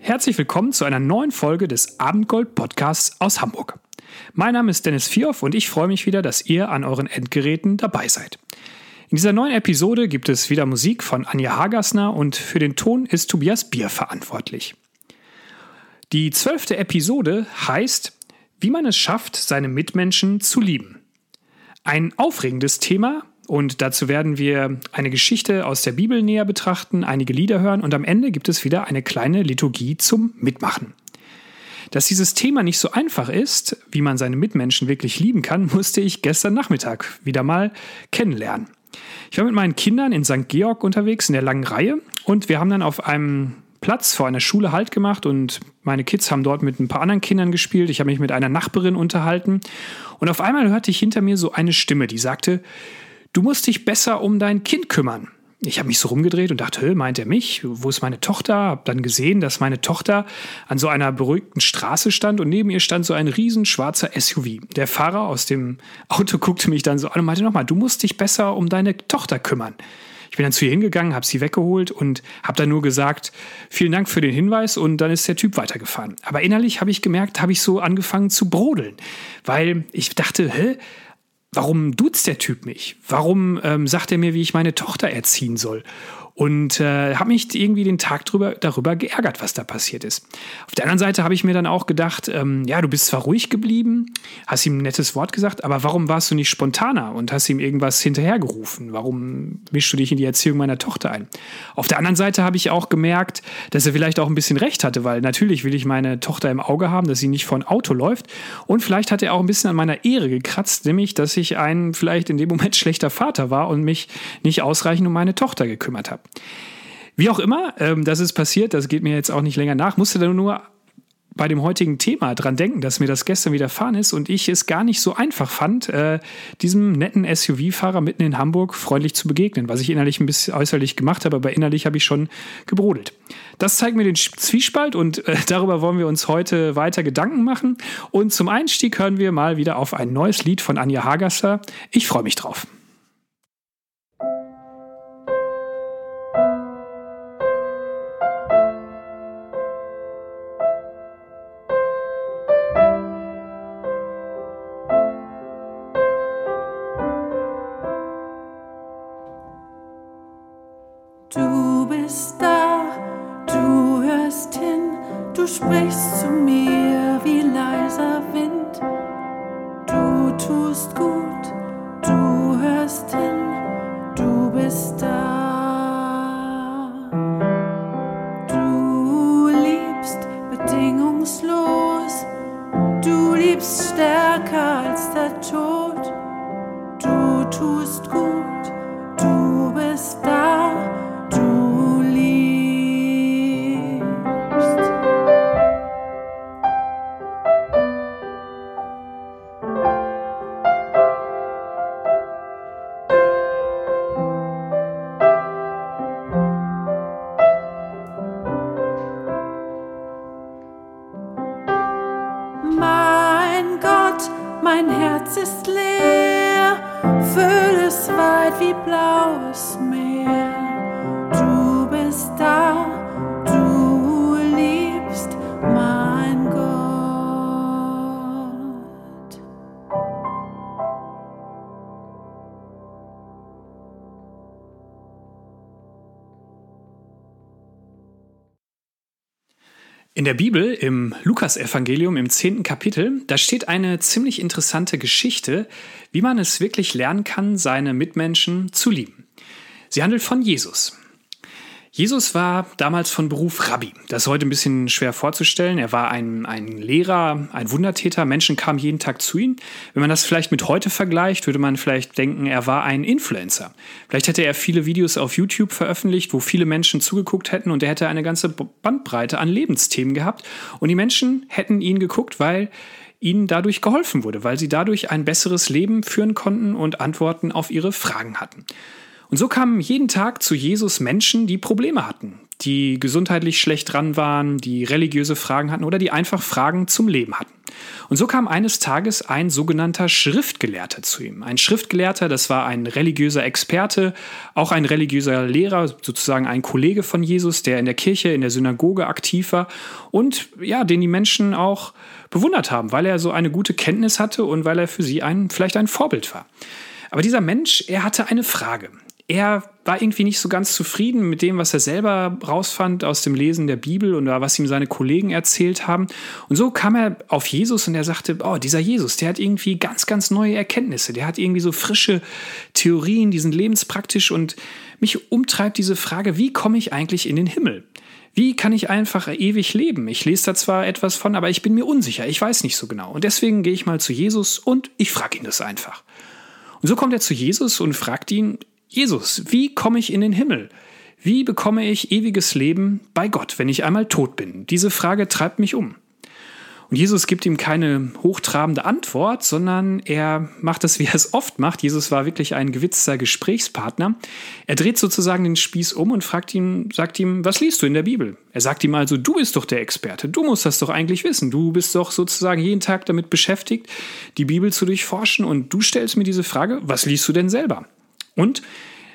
herzlich willkommen zu einer neuen Folge des Abendgold Podcasts aus Hamburg. Mein Name ist Dennis Vierhoff und ich freue mich wieder, dass ihr an euren Endgeräten dabei seid. In dieser neuen Episode gibt es wieder Musik von Anja Hagassner und für den Ton ist Tobias Bier verantwortlich. Die zwölfte Episode heißt, wie man es schafft, seine Mitmenschen zu lieben. Ein aufregendes Thema, und dazu werden wir eine Geschichte aus der Bibel näher betrachten, einige Lieder hören und am Ende gibt es wieder eine kleine Liturgie zum Mitmachen. Dass dieses Thema nicht so einfach ist, wie man seine Mitmenschen wirklich lieben kann, musste ich gestern Nachmittag wieder mal kennenlernen. Ich war mit meinen Kindern in St. Georg unterwegs in der langen Reihe und wir haben dann auf einem Platz vor einer Schule Halt gemacht und meine Kids haben dort mit ein paar anderen Kindern gespielt. Ich habe mich mit einer Nachbarin unterhalten und auf einmal hörte ich hinter mir so eine Stimme, die sagte, du musst dich besser um dein Kind kümmern. Ich habe mich so rumgedreht und dachte, meint er mich? Wo ist meine Tochter? Hab dann gesehen, dass meine Tochter an so einer beruhigten Straße stand und neben ihr stand so ein riesen schwarzer SUV. Der Fahrer aus dem Auto guckte mich dann so an und meinte nochmal, du musst dich besser um deine Tochter kümmern. Ich bin dann zu ihr hingegangen, habe sie weggeholt und habe dann nur gesagt, vielen Dank für den Hinweis und dann ist der Typ weitergefahren. Aber innerlich habe ich gemerkt, habe ich so angefangen zu brodeln, weil ich dachte, hä, warum duzt der Typ mich? Warum ähm, sagt er mir, wie ich meine Tochter erziehen soll? Und äh, habe mich irgendwie den Tag drüber, darüber geärgert, was da passiert ist. Auf der anderen Seite habe ich mir dann auch gedacht, ähm, ja, du bist zwar ruhig geblieben, hast ihm ein nettes Wort gesagt, aber warum warst du nicht spontaner und hast ihm irgendwas hinterhergerufen? Warum mischst du dich in die Erziehung meiner Tochter ein? Auf der anderen Seite habe ich auch gemerkt, dass er vielleicht auch ein bisschen recht hatte, weil natürlich will ich meine Tochter im Auge haben, dass sie nicht vor ein Auto läuft und vielleicht hat er auch ein bisschen an meiner Ehre gekratzt, nämlich, dass ich ein vielleicht in dem Moment schlechter Vater war und mich nicht ausreichend um meine Tochter gekümmert habe. Wie auch immer, ähm, das ist passiert, das geht mir jetzt auch nicht länger nach, musste dann nur bei dem heutigen Thema dran denken, dass mir das gestern widerfahren ist und ich es gar nicht so einfach fand, äh, diesem netten SUV-Fahrer mitten in Hamburg freundlich zu begegnen, was ich innerlich ein bisschen äußerlich gemacht habe, aber innerlich habe ich schon gebrodelt. Das zeigt mir den Zwiespalt und äh, darüber wollen wir uns heute weiter Gedanken machen. Und zum Einstieg hören wir mal wieder auf ein neues Lied von Anja Hagasser. Ich freue mich drauf. Du bist da, du hörst hin, du sprichst zu mir wie leiser Wind. Du tust gut. Herz ist leer, Füll es weit wie blaues Meer. In der Bibel, im Lukasevangelium im zehnten Kapitel, da steht eine ziemlich interessante Geschichte, wie man es wirklich lernen kann, seine Mitmenschen zu lieben. Sie handelt von Jesus. Jesus war damals von Beruf Rabbi. Das ist heute ein bisschen schwer vorzustellen. Er war ein, ein Lehrer, ein Wundertäter. Menschen kamen jeden Tag zu ihm. Wenn man das vielleicht mit heute vergleicht, würde man vielleicht denken, er war ein Influencer. Vielleicht hätte er viele Videos auf YouTube veröffentlicht, wo viele Menschen zugeguckt hätten und er hätte eine ganze Bandbreite an Lebensthemen gehabt. Und die Menschen hätten ihn geguckt, weil ihnen dadurch geholfen wurde, weil sie dadurch ein besseres Leben führen konnten und Antworten auf ihre Fragen hatten. Und so kamen jeden Tag zu Jesus Menschen, die Probleme hatten, die gesundheitlich schlecht dran waren, die religiöse Fragen hatten oder die einfach Fragen zum Leben hatten. Und so kam eines Tages ein sogenannter Schriftgelehrter zu ihm. Ein Schriftgelehrter, das war ein religiöser Experte, auch ein religiöser Lehrer, sozusagen ein Kollege von Jesus, der in der Kirche, in der Synagoge aktiv war und ja, den die Menschen auch bewundert haben, weil er so eine gute Kenntnis hatte und weil er für sie ein, vielleicht ein Vorbild war. Aber dieser Mensch, er hatte eine Frage er war irgendwie nicht so ganz zufrieden mit dem, was er selber rausfand aus dem Lesen der Bibel oder was ihm seine Kollegen erzählt haben. Und so kam er auf Jesus und er sagte, oh, dieser Jesus, der hat irgendwie ganz, ganz neue Erkenntnisse, der hat irgendwie so frische Theorien, die sind lebenspraktisch und mich umtreibt diese Frage, wie komme ich eigentlich in den Himmel? Wie kann ich einfach ewig leben? Ich lese da zwar etwas von, aber ich bin mir unsicher, ich weiß nicht so genau. Und deswegen gehe ich mal zu Jesus und ich frage ihn das einfach. Und so kommt er zu Jesus und fragt ihn, Jesus, wie komme ich in den Himmel? Wie bekomme ich ewiges Leben bei Gott, wenn ich einmal tot bin? Diese Frage treibt mich um. Und Jesus gibt ihm keine hochtrabende Antwort, sondern er macht es, wie er es oft macht. Jesus war wirklich ein gewitzter Gesprächspartner. Er dreht sozusagen den Spieß um und fragt ihn, sagt ihm, was liest du in der Bibel? Er sagt ihm also, du bist doch der Experte, du musst das doch eigentlich wissen. Du bist doch sozusagen jeden Tag damit beschäftigt, die Bibel zu durchforschen und du stellst mir diese Frage, was liest du denn selber? Und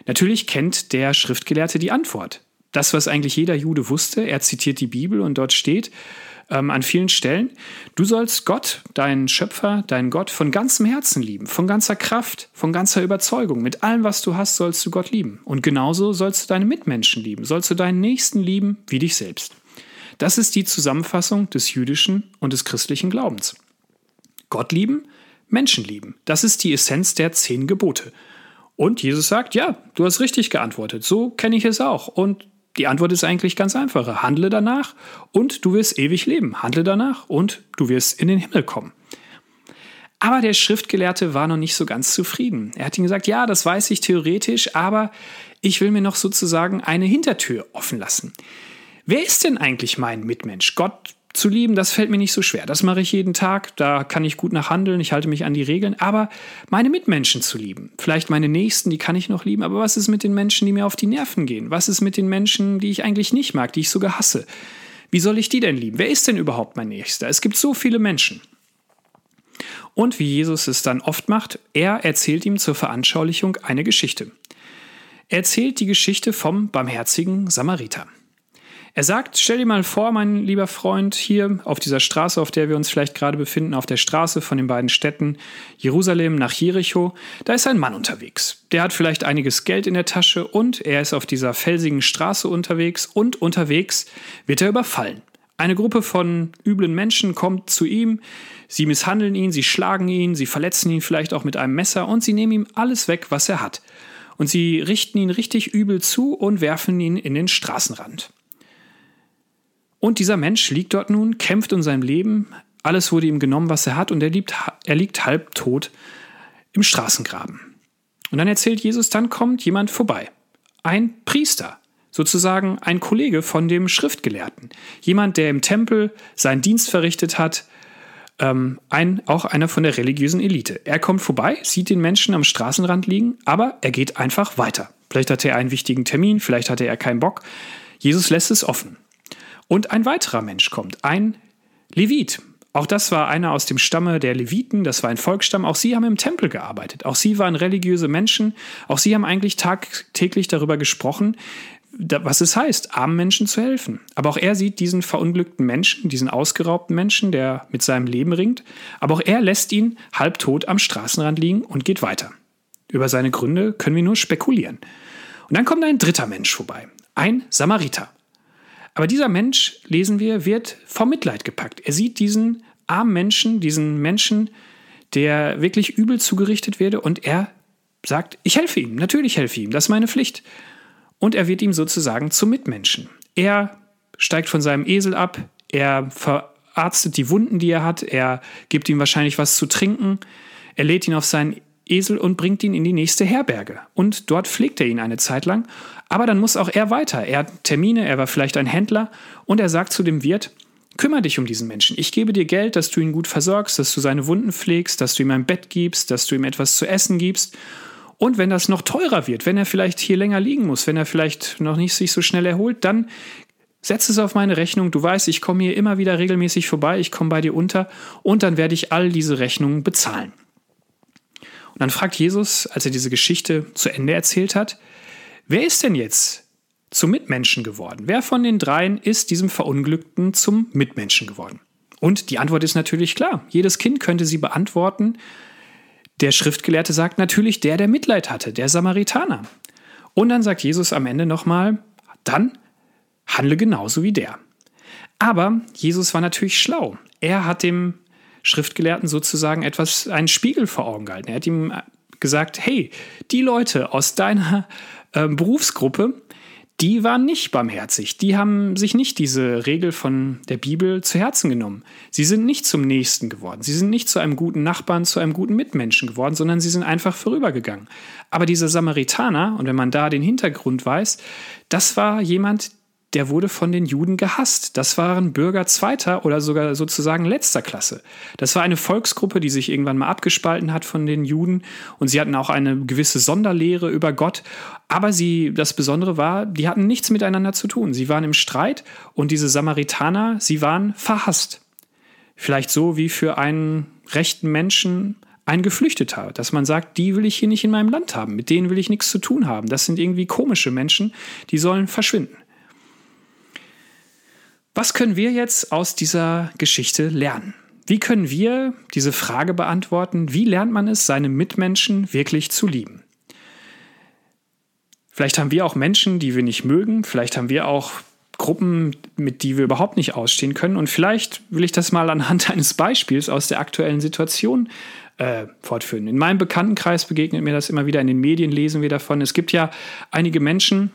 natürlich kennt der Schriftgelehrte die Antwort. Das, was eigentlich jeder Jude wusste, er zitiert die Bibel und dort steht ähm, an vielen Stellen, du sollst Gott, deinen Schöpfer, deinen Gott von ganzem Herzen lieben, von ganzer Kraft, von ganzer Überzeugung. Mit allem, was du hast, sollst du Gott lieben. Und genauso sollst du deine Mitmenschen lieben, sollst du deinen Nächsten lieben wie dich selbst. Das ist die Zusammenfassung des jüdischen und des christlichen Glaubens. Gott lieben, Menschen lieben. Das ist die Essenz der zehn Gebote. Und Jesus sagt, ja, du hast richtig geantwortet, so kenne ich es auch. Und die Antwort ist eigentlich ganz einfach. Handle danach und du wirst ewig leben. Handle danach und du wirst in den Himmel kommen. Aber der Schriftgelehrte war noch nicht so ganz zufrieden. Er hat ihm gesagt, ja, das weiß ich theoretisch, aber ich will mir noch sozusagen eine Hintertür offen lassen. Wer ist denn eigentlich mein Mitmensch? Gott zu lieben, das fällt mir nicht so schwer. Das mache ich jeden Tag, da kann ich gut nachhandeln, ich halte mich an die Regeln, aber meine Mitmenschen zu lieben, vielleicht meine Nächsten, die kann ich noch lieben, aber was ist mit den Menschen, die mir auf die Nerven gehen? Was ist mit den Menschen, die ich eigentlich nicht mag, die ich sogar hasse? Wie soll ich die denn lieben? Wer ist denn überhaupt mein Nächster? Es gibt so viele Menschen. Und wie Jesus es dann oft macht, er erzählt ihm zur Veranschaulichung eine Geschichte. Er erzählt die Geschichte vom barmherzigen Samariter. Er sagt, stell dir mal vor, mein lieber Freund, hier auf dieser Straße, auf der wir uns vielleicht gerade befinden, auf der Straße von den beiden Städten Jerusalem nach Jericho, da ist ein Mann unterwegs. Der hat vielleicht einiges Geld in der Tasche und er ist auf dieser felsigen Straße unterwegs und unterwegs wird er überfallen. Eine Gruppe von üblen Menschen kommt zu ihm, sie misshandeln ihn, sie schlagen ihn, sie verletzen ihn vielleicht auch mit einem Messer und sie nehmen ihm alles weg, was er hat. Und sie richten ihn richtig übel zu und werfen ihn in den Straßenrand. Und dieser Mensch liegt dort nun, kämpft um sein Leben, alles wurde ihm genommen, was er hat, und er, liegt, er liegt halbtot im Straßengraben. Und dann erzählt Jesus, dann kommt jemand vorbei. Ein Priester, sozusagen ein Kollege von dem Schriftgelehrten. Jemand, der im Tempel seinen Dienst verrichtet hat, ähm, ein, auch einer von der religiösen Elite. Er kommt vorbei, sieht den Menschen am Straßenrand liegen, aber er geht einfach weiter. Vielleicht hatte er einen wichtigen Termin, vielleicht hatte er keinen Bock. Jesus lässt es offen. Und ein weiterer Mensch kommt, ein Levit. Auch das war einer aus dem Stamme der Leviten, das war ein Volksstamm. Auch sie haben im Tempel gearbeitet. Auch sie waren religiöse Menschen. Auch sie haben eigentlich tagtäglich darüber gesprochen, was es heißt, armen Menschen zu helfen. Aber auch er sieht diesen verunglückten Menschen, diesen ausgeraubten Menschen, der mit seinem Leben ringt. Aber auch er lässt ihn halbtot am Straßenrand liegen und geht weiter. Über seine Gründe können wir nur spekulieren. Und dann kommt ein dritter Mensch vorbei, ein Samariter. Aber dieser Mensch, lesen wir, wird vom Mitleid gepackt. Er sieht diesen armen Menschen, diesen Menschen, der wirklich übel zugerichtet werde und er sagt, ich helfe ihm, natürlich helfe ihm, das ist meine Pflicht. Und er wird ihm sozusagen zum Mitmenschen. Er steigt von seinem Esel ab, er verarztet die Wunden, die er hat, er gibt ihm wahrscheinlich was zu trinken, er lädt ihn auf seinen Esel und bringt ihn in die nächste Herberge. Und dort pflegt er ihn eine Zeit lang. Aber dann muss auch er weiter. Er hat Termine, er war vielleicht ein Händler und er sagt zu dem Wirt, kümmere dich um diesen Menschen. Ich gebe dir Geld, dass du ihn gut versorgst, dass du seine Wunden pflegst, dass du ihm ein Bett gibst, dass du ihm etwas zu essen gibst. Und wenn das noch teurer wird, wenn er vielleicht hier länger liegen muss, wenn er vielleicht noch nicht sich so schnell erholt, dann setz es auf meine Rechnung. Du weißt, ich komme hier immer wieder regelmäßig vorbei, ich komme bei dir unter und dann werde ich all diese Rechnungen bezahlen. Und dann fragt Jesus, als er diese Geschichte zu Ende erzählt hat, wer ist denn jetzt zum Mitmenschen geworden? Wer von den dreien ist diesem Verunglückten zum Mitmenschen geworden? Und die Antwort ist natürlich klar. Jedes Kind könnte sie beantworten. Der Schriftgelehrte sagt natürlich der, der Mitleid hatte, der Samaritaner. Und dann sagt Jesus am Ende nochmal, dann handle genauso wie der. Aber Jesus war natürlich schlau. Er hat dem Schriftgelehrten sozusagen etwas, einen Spiegel vor Augen gehalten. Er hat ihm gesagt, hey, die Leute aus deiner äh, Berufsgruppe, die waren nicht barmherzig. Die haben sich nicht diese Regel von der Bibel zu Herzen genommen. Sie sind nicht zum Nächsten geworden. Sie sind nicht zu einem guten Nachbarn, zu einem guten Mitmenschen geworden, sondern sie sind einfach vorübergegangen. Aber dieser Samaritaner, und wenn man da den Hintergrund weiß, das war jemand, der wurde von den Juden gehasst. Das waren Bürger zweiter oder sogar sozusagen letzter Klasse. Das war eine Volksgruppe, die sich irgendwann mal abgespalten hat von den Juden und sie hatten auch eine gewisse Sonderlehre über Gott. Aber sie, das Besondere war, die hatten nichts miteinander zu tun. Sie waren im Streit und diese Samaritaner, sie waren verhasst. Vielleicht so wie für einen rechten Menschen ein Geflüchteter, dass man sagt, die will ich hier nicht in meinem Land haben, mit denen will ich nichts zu tun haben. Das sind irgendwie komische Menschen, die sollen verschwinden. Was können wir jetzt aus dieser Geschichte lernen? Wie können wir diese Frage beantworten? Wie lernt man es, seine Mitmenschen wirklich zu lieben? Vielleicht haben wir auch Menschen, die wir nicht mögen. Vielleicht haben wir auch Gruppen, mit die wir überhaupt nicht ausstehen können. Und vielleicht will ich das mal anhand eines Beispiels aus der aktuellen Situation äh, fortführen. In meinem Bekanntenkreis begegnet mir das immer wieder. In den Medien lesen wir davon. Es gibt ja einige Menschen,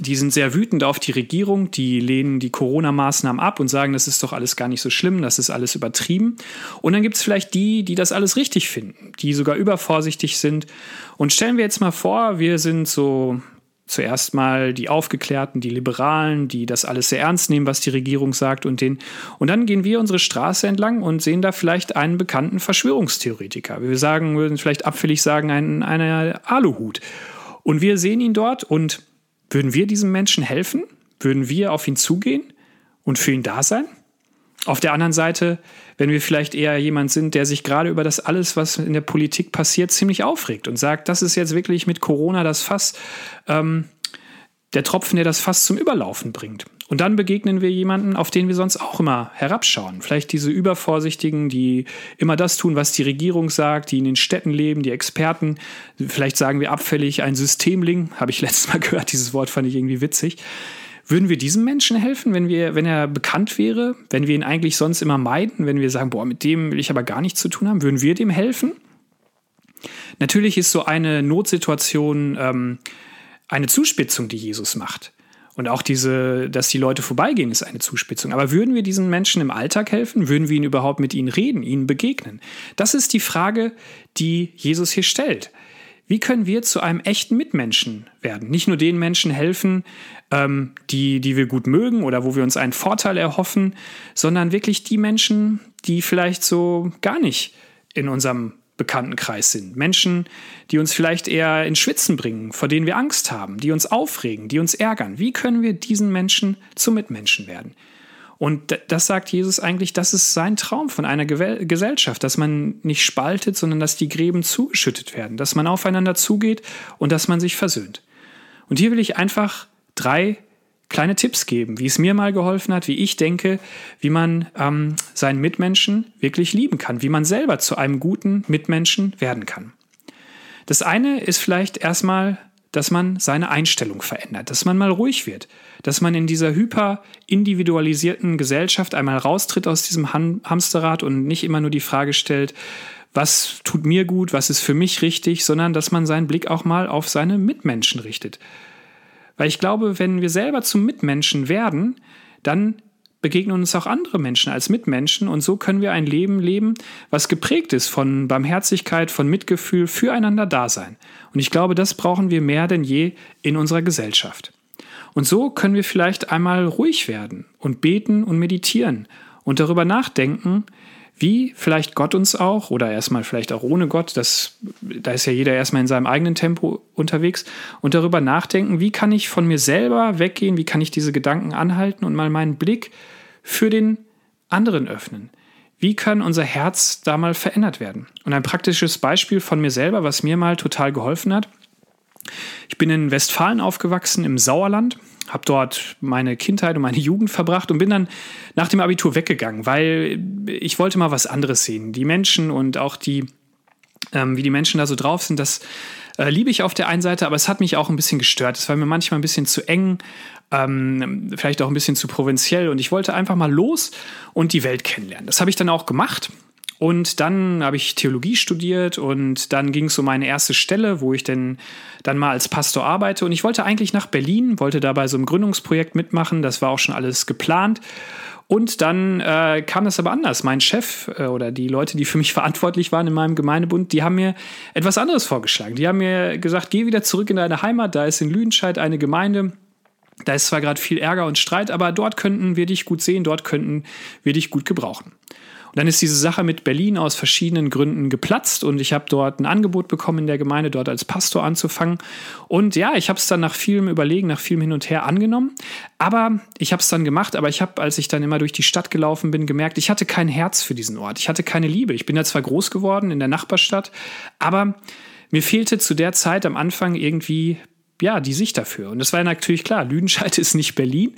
die sind sehr wütend auf die Regierung, die lehnen die Corona-Maßnahmen ab und sagen, das ist doch alles gar nicht so schlimm, das ist alles übertrieben. Und dann gibt es vielleicht die, die das alles richtig finden, die sogar übervorsichtig sind. Und stellen wir jetzt mal vor, wir sind so zuerst mal die Aufgeklärten, die Liberalen, die das alles sehr ernst nehmen, was die Regierung sagt und den. Und dann gehen wir unsere Straße entlang und sehen da vielleicht einen bekannten Verschwörungstheoretiker. Wir sagen, würden vielleicht abfällig sagen, einen, einen Aluhut. Und wir sehen ihn dort und würden wir diesem Menschen helfen? Würden wir auf ihn zugehen und für ihn da sein? Auf der anderen Seite, wenn wir vielleicht eher jemand sind, der sich gerade über das alles, was in der Politik passiert, ziemlich aufregt und sagt, das ist jetzt wirklich mit Corona das Fass, ähm, der Tropfen, der das Fass zum Überlaufen bringt. Und dann begegnen wir jemanden, auf den wir sonst auch immer herabschauen. Vielleicht diese Übervorsichtigen, die immer das tun, was die Regierung sagt, die in den Städten leben, die Experten. Vielleicht sagen wir abfällig ein Systemling, habe ich letztes Mal gehört, dieses Wort fand ich irgendwie witzig. Würden wir diesem Menschen helfen, wenn, wir, wenn er bekannt wäre, wenn wir ihn eigentlich sonst immer meiden, wenn wir sagen, boah, mit dem will ich aber gar nichts zu tun haben, würden wir dem helfen? Natürlich ist so eine Notsituation ähm, eine Zuspitzung, die Jesus macht. Und auch diese, dass die Leute vorbeigehen, ist eine Zuspitzung. Aber würden wir diesen Menschen im Alltag helfen? Würden wir ihnen überhaupt mit ihnen reden, ihnen begegnen? Das ist die Frage, die Jesus hier stellt. Wie können wir zu einem echten Mitmenschen werden? Nicht nur den Menschen helfen, ähm, die, die wir gut mögen oder wo wir uns einen Vorteil erhoffen, sondern wirklich die Menschen, die vielleicht so gar nicht in unserem Bekanntenkreis sind. Menschen, die uns vielleicht eher ins Schwitzen bringen, vor denen wir Angst haben, die uns aufregen, die uns ärgern. Wie können wir diesen Menschen zu Mitmenschen werden? Und das sagt Jesus eigentlich, das ist sein Traum von einer Gesellschaft, dass man nicht spaltet, sondern dass die Gräben zugeschüttet werden, dass man aufeinander zugeht und dass man sich versöhnt. Und hier will ich einfach drei kleine Tipps geben, wie es mir mal geholfen hat, wie ich denke, wie man ähm, seinen Mitmenschen wirklich lieben kann, wie man selber zu einem guten Mitmenschen werden kann. Das eine ist vielleicht erstmal, dass man seine Einstellung verändert, dass man mal ruhig wird, dass man in dieser hyper individualisierten Gesellschaft einmal raustritt aus diesem Ham Hamsterrad und nicht immer nur die Frage stellt, was tut mir gut, was ist für mich richtig, sondern dass man seinen Blick auch mal auf seine Mitmenschen richtet. Weil ich glaube, wenn wir selber zum Mitmenschen werden, dann begegnen uns auch andere Menschen als Mitmenschen und so können wir ein Leben leben, was geprägt ist von Barmherzigkeit, von Mitgefühl, füreinander Dasein. Und ich glaube, das brauchen wir mehr denn je in unserer Gesellschaft. Und so können wir vielleicht einmal ruhig werden und beten und meditieren und darüber nachdenken, wie vielleicht Gott uns auch oder erstmal vielleicht auch ohne Gott, das, da ist ja jeder erstmal in seinem eigenen Tempo unterwegs und darüber nachdenken, wie kann ich von mir selber weggehen, wie kann ich diese Gedanken anhalten und mal meinen Blick für den anderen öffnen. Wie kann unser Herz da mal verändert werden? Und ein praktisches Beispiel von mir selber, was mir mal total geholfen hat. Ich bin in Westfalen aufgewachsen, im Sauerland, habe dort meine Kindheit und meine Jugend verbracht und bin dann nach dem Abitur weggegangen, weil ich wollte mal was anderes sehen. Die Menschen und auch die, ähm, wie die Menschen da so drauf sind, das äh, liebe ich auf der einen Seite, aber es hat mich auch ein bisschen gestört. Es war mir manchmal ein bisschen zu eng, ähm, vielleicht auch ein bisschen zu provinziell und ich wollte einfach mal los und die Welt kennenlernen. Das habe ich dann auch gemacht und dann habe ich Theologie studiert und dann ging es um meine erste Stelle, wo ich denn dann mal als Pastor arbeite. Und ich wollte eigentlich nach Berlin, wollte da bei so einem Gründungsprojekt mitmachen. Das war auch schon alles geplant. Und dann äh, kam das aber anders. Mein Chef äh, oder die Leute, die für mich verantwortlich waren in meinem Gemeindebund, die haben mir etwas anderes vorgeschlagen. Die haben mir gesagt, geh wieder zurück in deine Heimat. Da ist in Lüdenscheid eine Gemeinde. Da ist zwar gerade viel Ärger und Streit, aber dort könnten wir dich gut sehen, dort könnten wir dich gut gebrauchen. Und dann ist diese Sache mit Berlin aus verschiedenen Gründen geplatzt und ich habe dort ein Angebot bekommen in der Gemeinde, dort als Pastor anzufangen. Und ja, ich habe es dann nach vielem Überlegen, nach vielem Hin und Her angenommen. Aber ich habe es dann gemacht, aber ich habe, als ich dann immer durch die Stadt gelaufen bin, gemerkt, ich hatte kein Herz für diesen Ort. Ich hatte keine Liebe. Ich bin ja zwar groß geworden in der Nachbarstadt, aber mir fehlte zu der Zeit am Anfang irgendwie ja, die Sicht dafür. Und das war ja natürlich klar, Lüdenscheid ist nicht Berlin.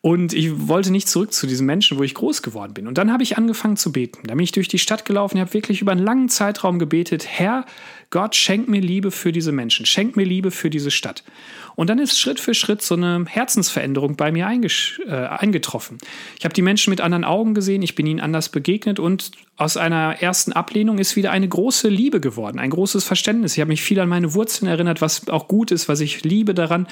Und ich wollte nicht zurück zu diesen Menschen, wo ich groß geworden bin. Und dann habe ich angefangen zu beten. Da bin ich durch die Stadt gelaufen, habe wirklich über einen langen Zeitraum gebetet, Herr, Gott, schenk mir Liebe für diese Menschen, schenk mir Liebe für diese Stadt. Und dann ist Schritt für Schritt so eine Herzensveränderung bei mir äh, eingetroffen. Ich habe die Menschen mit anderen Augen gesehen, ich bin ihnen anders begegnet und aus einer ersten Ablehnung ist wieder eine große Liebe geworden, ein großes Verständnis. Ich habe mich viel an meine Wurzeln erinnert, was auch gut ist, was ich liebe daran.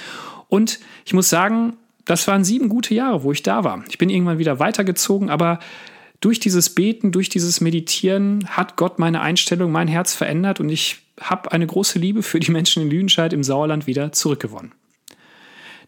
Und ich muss sagen, das waren sieben gute Jahre, wo ich da war. Ich bin irgendwann wieder weitergezogen, aber durch dieses Beten, durch dieses Meditieren hat Gott meine Einstellung, mein Herz verändert und ich habe eine große Liebe für die Menschen in Lüdenscheid im Sauerland wieder zurückgewonnen.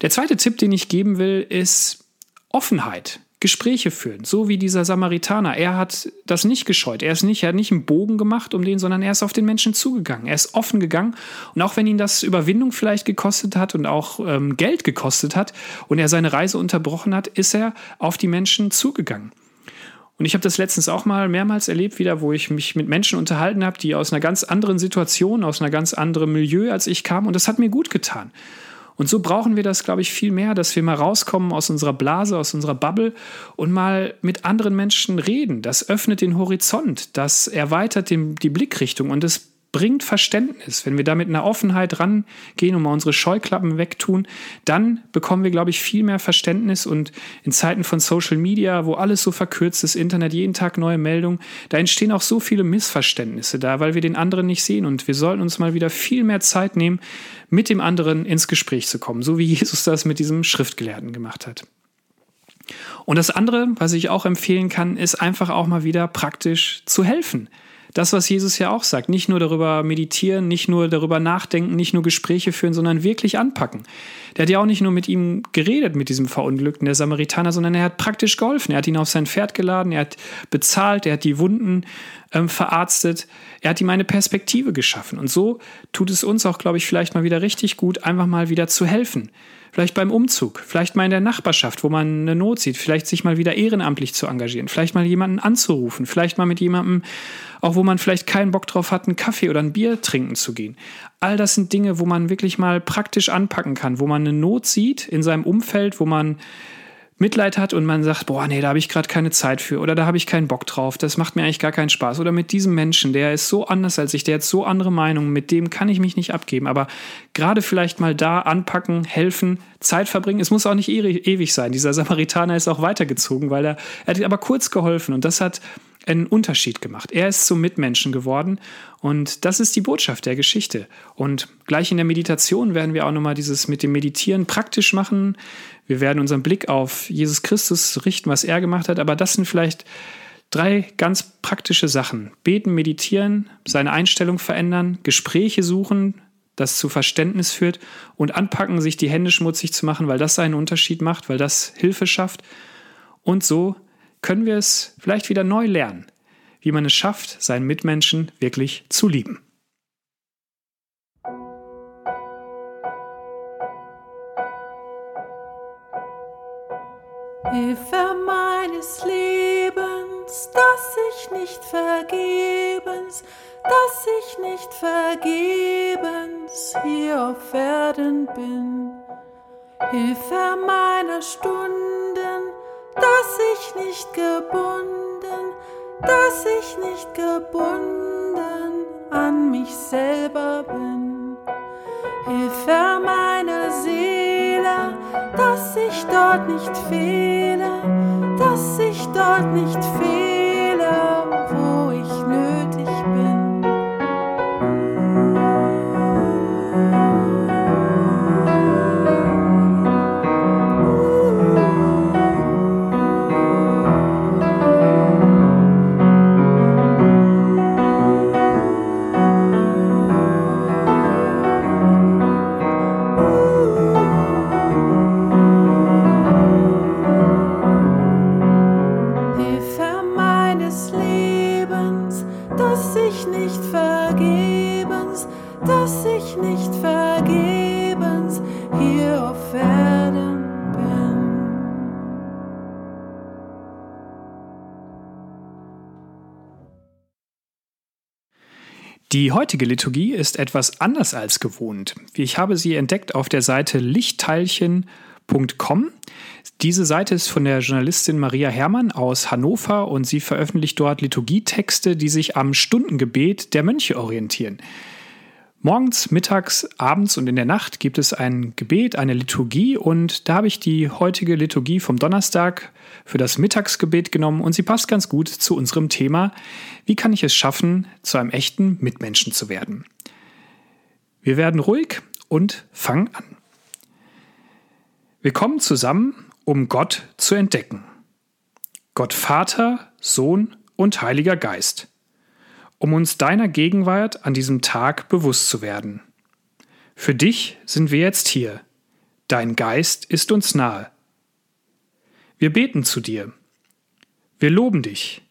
Der zweite Tipp, den ich geben will, ist Offenheit. Gespräche führen, so wie dieser Samaritaner. Er hat das nicht gescheut. Er ist nicht, er hat nicht einen Bogen gemacht um den, sondern er ist auf den Menschen zugegangen. Er ist offen gegangen. Und auch wenn ihn das Überwindung vielleicht gekostet hat und auch ähm, Geld gekostet hat und er seine Reise unterbrochen hat, ist er auf die Menschen zugegangen. Und ich habe das letztens auch mal mehrmals erlebt, wieder, wo ich mich mit Menschen unterhalten habe, die aus einer ganz anderen Situation, aus einer ganz anderen Milieu als ich kamen. Und das hat mir gut getan. Und so brauchen wir das, glaube ich, viel mehr, dass wir mal rauskommen aus unserer Blase, aus unserer Bubble und mal mit anderen Menschen reden. Das öffnet den Horizont, das erweitert den, die Blickrichtung und es bringt Verständnis. Wenn wir da mit einer Offenheit rangehen und mal unsere Scheuklappen wegtun, dann bekommen wir, glaube ich, viel mehr Verständnis. Und in Zeiten von Social Media, wo alles so verkürzt ist, Internet, jeden Tag neue Meldungen, da entstehen auch so viele Missverständnisse da, weil wir den anderen nicht sehen. Und wir sollten uns mal wieder viel mehr Zeit nehmen, mit dem anderen ins Gespräch zu kommen, so wie Jesus das mit diesem Schriftgelehrten gemacht hat. Und das andere, was ich auch empfehlen kann, ist einfach auch mal wieder praktisch zu helfen das, was Jesus ja auch sagt, nicht nur darüber meditieren, nicht nur darüber nachdenken, nicht nur Gespräche führen, sondern wirklich anpacken. Der hat ja auch nicht nur mit ihm geredet, mit diesem Verunglückten, der Samaritaner, sondern er hat praktisch geholfen. Er hat ihn auf sein Pferd geladen, er hat bezahlt, er hat die Wunden ähm, verarztet, er hat ihm eine Perspektive geschaffen. Und so tut es uns auch, glaube ich, vielleicht mal wieder richtig gut, einfach mal wieder zu helfen vielleicht beim Umzug, vielleicht mal in der Nachbarschaft, wo man eine Not sieht, vielleicht sich mal wieder ehrenamtlich zu engagieren, vielleicht mal jemanden anzurufen, vielleicht mal mit jemandem, auch wo man vielleicht keinen Bock drauf hat, einen Kaffee oder ein Bier trinken zu gehen. All das sind Dinge, wo man wirklich mal praktisch anpacken kann, wo man eine Not sieht in seinem Umfeld, wo man Mitleid hat und man sagt, boah, nee, da habe ich gerade keine Zeit für oder da habe ich keinen Bock drauf, das macht mir eigentlich gar keinen Spaß. Oder mit diesem Menschen, der ist so anders als ich, der hat so andere Meinungen, mit dem kann ich mich nicht abgeben. Aber gerade vielleicht mal da anpacken, helfen, Zeit verbringen. Es muss auch nicht ewig sein. Dieser Samaritaner ist auch weitergezogen, weil er, er hat aber kurz geholfen und das hat einen Unterschied gemacht. Er ist zum Mitmenschen geworden und das ist die Botschaft der Geschichte. Und gleich in der Meditation werden wir auch nochmal dieses mit dem Meditieren praktisch machen. Wir werden unseren Blick auf Jesus Christus richten, was er gemacht hat, aber das sind vielleicht drei ganz praktische Sachen. Beten, meditieren, seine Einstellung verändern, Gespräche suchen, das zu Verständnis führt und anpacken, sich die Hände schmutzig zu machen, weil das einen Unterschied macht, weil das Hilfe schafft. Und so können wir es vielleicht wieder neu lernen. wie man es schafft, seinen Mitmenschen wirklich zu lieben. Hilfe meines Lebens, dass ich nicht vergebens, dass ich nicht vergebens hier auf Erden bin. Hilfe meiner Stunden, dass ich nicht gebunden, dass ich nicht gebunden an mich selber bin. Hilfe meiner Seele, dass ich dort nicht fehle, dass ich dort nicht fehle, hier auf Erden. Die heutige Liturgie ist etwas anders als gewohnt. Ich habe sie entdeckt auf der Seite lichtteilchen.com. Diese Seite ist von der Journalistin Maria Herrmann aus Hannover und sie veröffentlicht dort Liturgietexte, die sich am Stundengebet der Mönche orientieren. Morgens, mittags, abends und in der Nacht gibt es ein Gebet, eine Liturgie und da habe ich die heutige Liturgie vom Donnerstag für das Mittagsgebet genommen und sie passt ganz gut zu unserem Thema, wie kann ich es schaffen, zu einem echten Mitmenschen zu werden. Wir werden ruhig und fangen an. Wir kommen zusammen, um Gott zu entdecken. Gott Vater, Sohn und Heiliger Geist um uns deiner Gegenwart an diesem Tag bewusst zu werden. Für dich sind wir jetzt hier. Dein Geist ist uns nahe. Wir beten zu dir. Wir loben dich.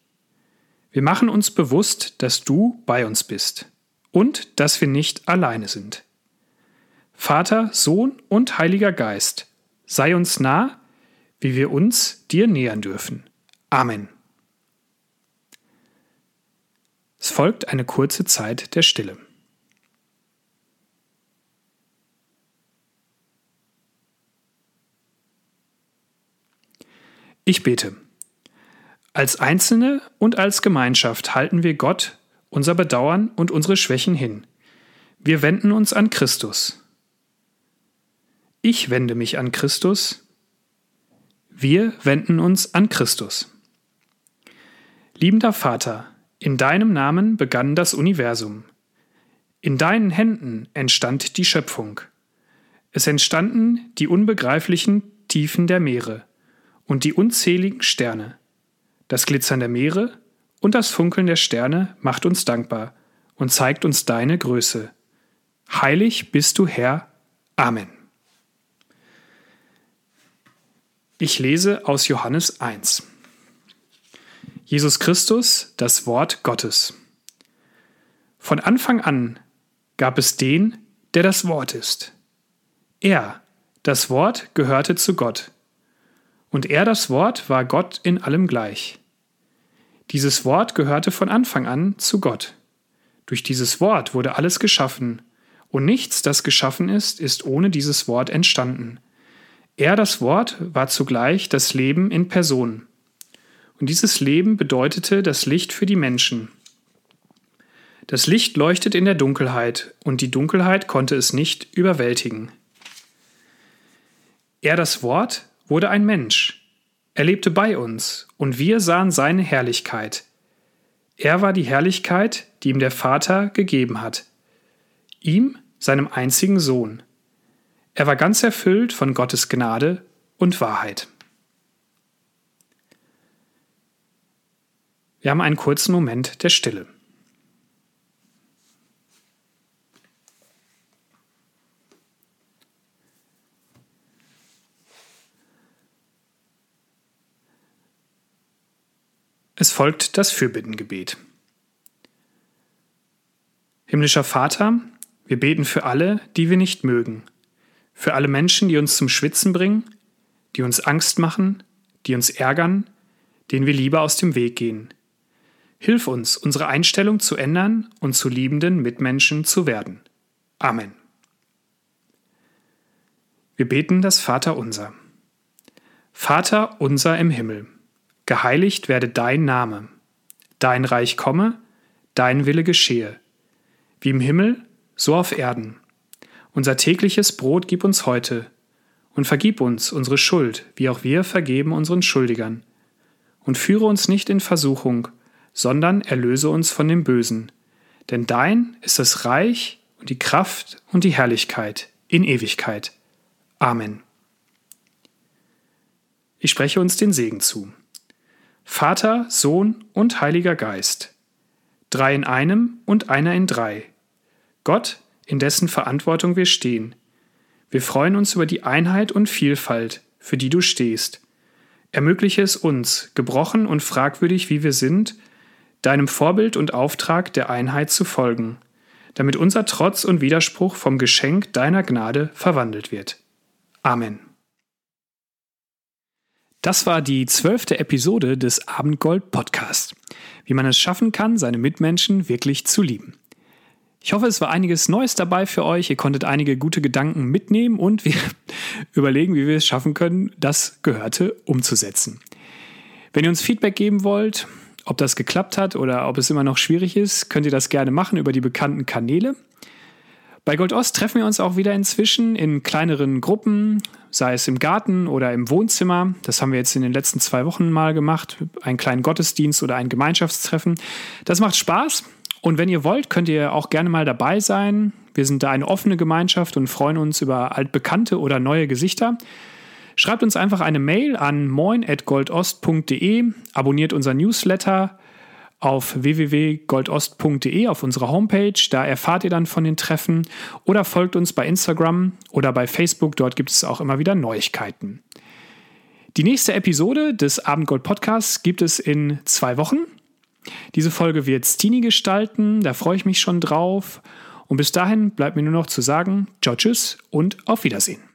Wir machen uns bewusst, dass du bei uns bist und dass wir nicht alleine sind. Vater, Sohn und Heiliger Geist, sei uns nah, wie wir uns dir nähern dürfen. Amen. Es folgt eine kurze Zeit der Stille. Ich bete. Als Einzelne und als Gemeinschaft halten wir Gott, unser Bedauern und unsere Schwächen hin. Wir wenden uns an Christus. Ich wende mich an Christus. Wir wenden uns an Christus. Liebender Vater, in deinem Namen begann das Universum. In deinen Händen entstand die Schöpfung. Es entstanden die unbegreiflichen Tiefen der Meere und die unzähligen Sterne. Das Glitzern der Meere und das Funkeln der Sterne macht uns dankbar und zeigt uns deine Größe. Heilig bist du, Herr. Amen. Ich lese aus Johannes 1. Jesus Christus, das Wort Gottes. Von Anfang an gab es den, der das Wort ist. Er, das Wort, gehörte zu Gott. Und er, das Wort, war Gott in allem gleich. Dieses Wort gehörte von Anfang an zu Gott. Durch dieses Wort wurde alles geschaffen, und nichts, das geschaffen ist, ist ohne dieses Wort entstanden. Er, das Wort, war zugleich das Leben in Person. Und dieses Leben bedeutete das Licht für die Menschen. Das Licht leuchtet in der Dunkelheit, und die Dunkelheit konnte es nicht überwältigen. Er, das Wort, wurde ein Mensch. Er lebte bei uns, und wir sahen seine Herrlichkeit. Er war die Herrlichkeit, die ihm der Vater gegeben hat. Ihm, seinem einzigen Sohn. Er war ganz erfüllt von Gottes Gnade und Wahrheit. Wir haben einen kurzen Moment der Stille. Es folgt das Fürbittengebet. Himmlischer Vater, wir beten für alle, die wir nicht mögen, für alle Menschen, die uns zum Schwitzen bringen, die uns Angst machen, die uns ärgern, denen wir lieber aus dem Weg gehen. Hilf uns, unsere Einstellung zu ändern und zu liebenden Mitmenschen zu werden. Amen. Wir beten das Vaterunser. Vater unser im Himmel geheiligt werde dein Name, dein Reich komme, dein Wille geschehe, wie im Himmel, so auf Erden. Unser tägliches Brot gib uns heute und vergib uns unsere Schuld, wie auch wir vergeben unseren Schuldigern. Und führe uns nicht in Versuchung, sondern erlöse uns von dem Bösen. Denn dein ist das Reich und die Kraft und die Herrlichkeit in Ewigkeit. Amen. Ich spreche uns den Segen zu. Vater, Sohn und Heiliger Geist. Drei in einem und einer in drei. Gott, in dessen Verantwortung wir stehen. Wir freuen uns über die Einheit und Vielfalt, für die du stehst. Ermögliche es uns, gebrochen und fragwürdig wie wir sind, deinem Vorbild und Auftrag der Einheit zu folgen, damit unser Trotz und Widerspruch vom Geschenk deiner Gnade verwandelt wird. Amen. Das war die zwölfte Episode des Abendgold Podcasts. Wie man es schaffen kann, seine Mitmenschen wirklich zu lieben. Ich hoffe, es war einiges Neues dabei für euch. Ihr konntet einige gute Gedanken mitnehmen und wir überlegen, wie wir es schaffen können, das Gehörte umzusetzen. Wenn ihr uns Feedback geben wollt, ob das geklappt hat oder ob es immer noch schwierig ist, könnt ihr das gerne machen über die bekannten Kanäle. Bei Gold Ost treffen wir uns auch wieder inzwischen in kleineren Gruppen, sei es im Garten oder im Wohnzimmer. Das haben wir jetzt in den letzten zwei Wochen mal gemacht. Einen kleinen Gottesdienst oder ein Gemeinschaftstreffen. Das macht Spaß. Und wenn ihr wollt, könnt ihr auch gerne mal dabei sein. Wir sind da eine offene Gemeinschaft und freuen uns über altbekannte oder neue Gesichter. Schreibt uns einfach eine Mail an moin.goldost.de, abonniert unser Newsletter auf www.goldost.de auf unserer Homepage. Da erfahrt ihr dann von den Treffen oder folgt uns bei Instagram oder bei Facebook. Dort gibt es auch immer wieder Neuigkeiten. Die nächste Episode des Abendgold Podcasts gibt es in zwei Wochen. Diese Folge wird Stini gestalten. Da freue ich mich schon drauf. Und bis dahin bleibt mir nur noch zu sagen, ciao, tschüss und auf Wiedersehen.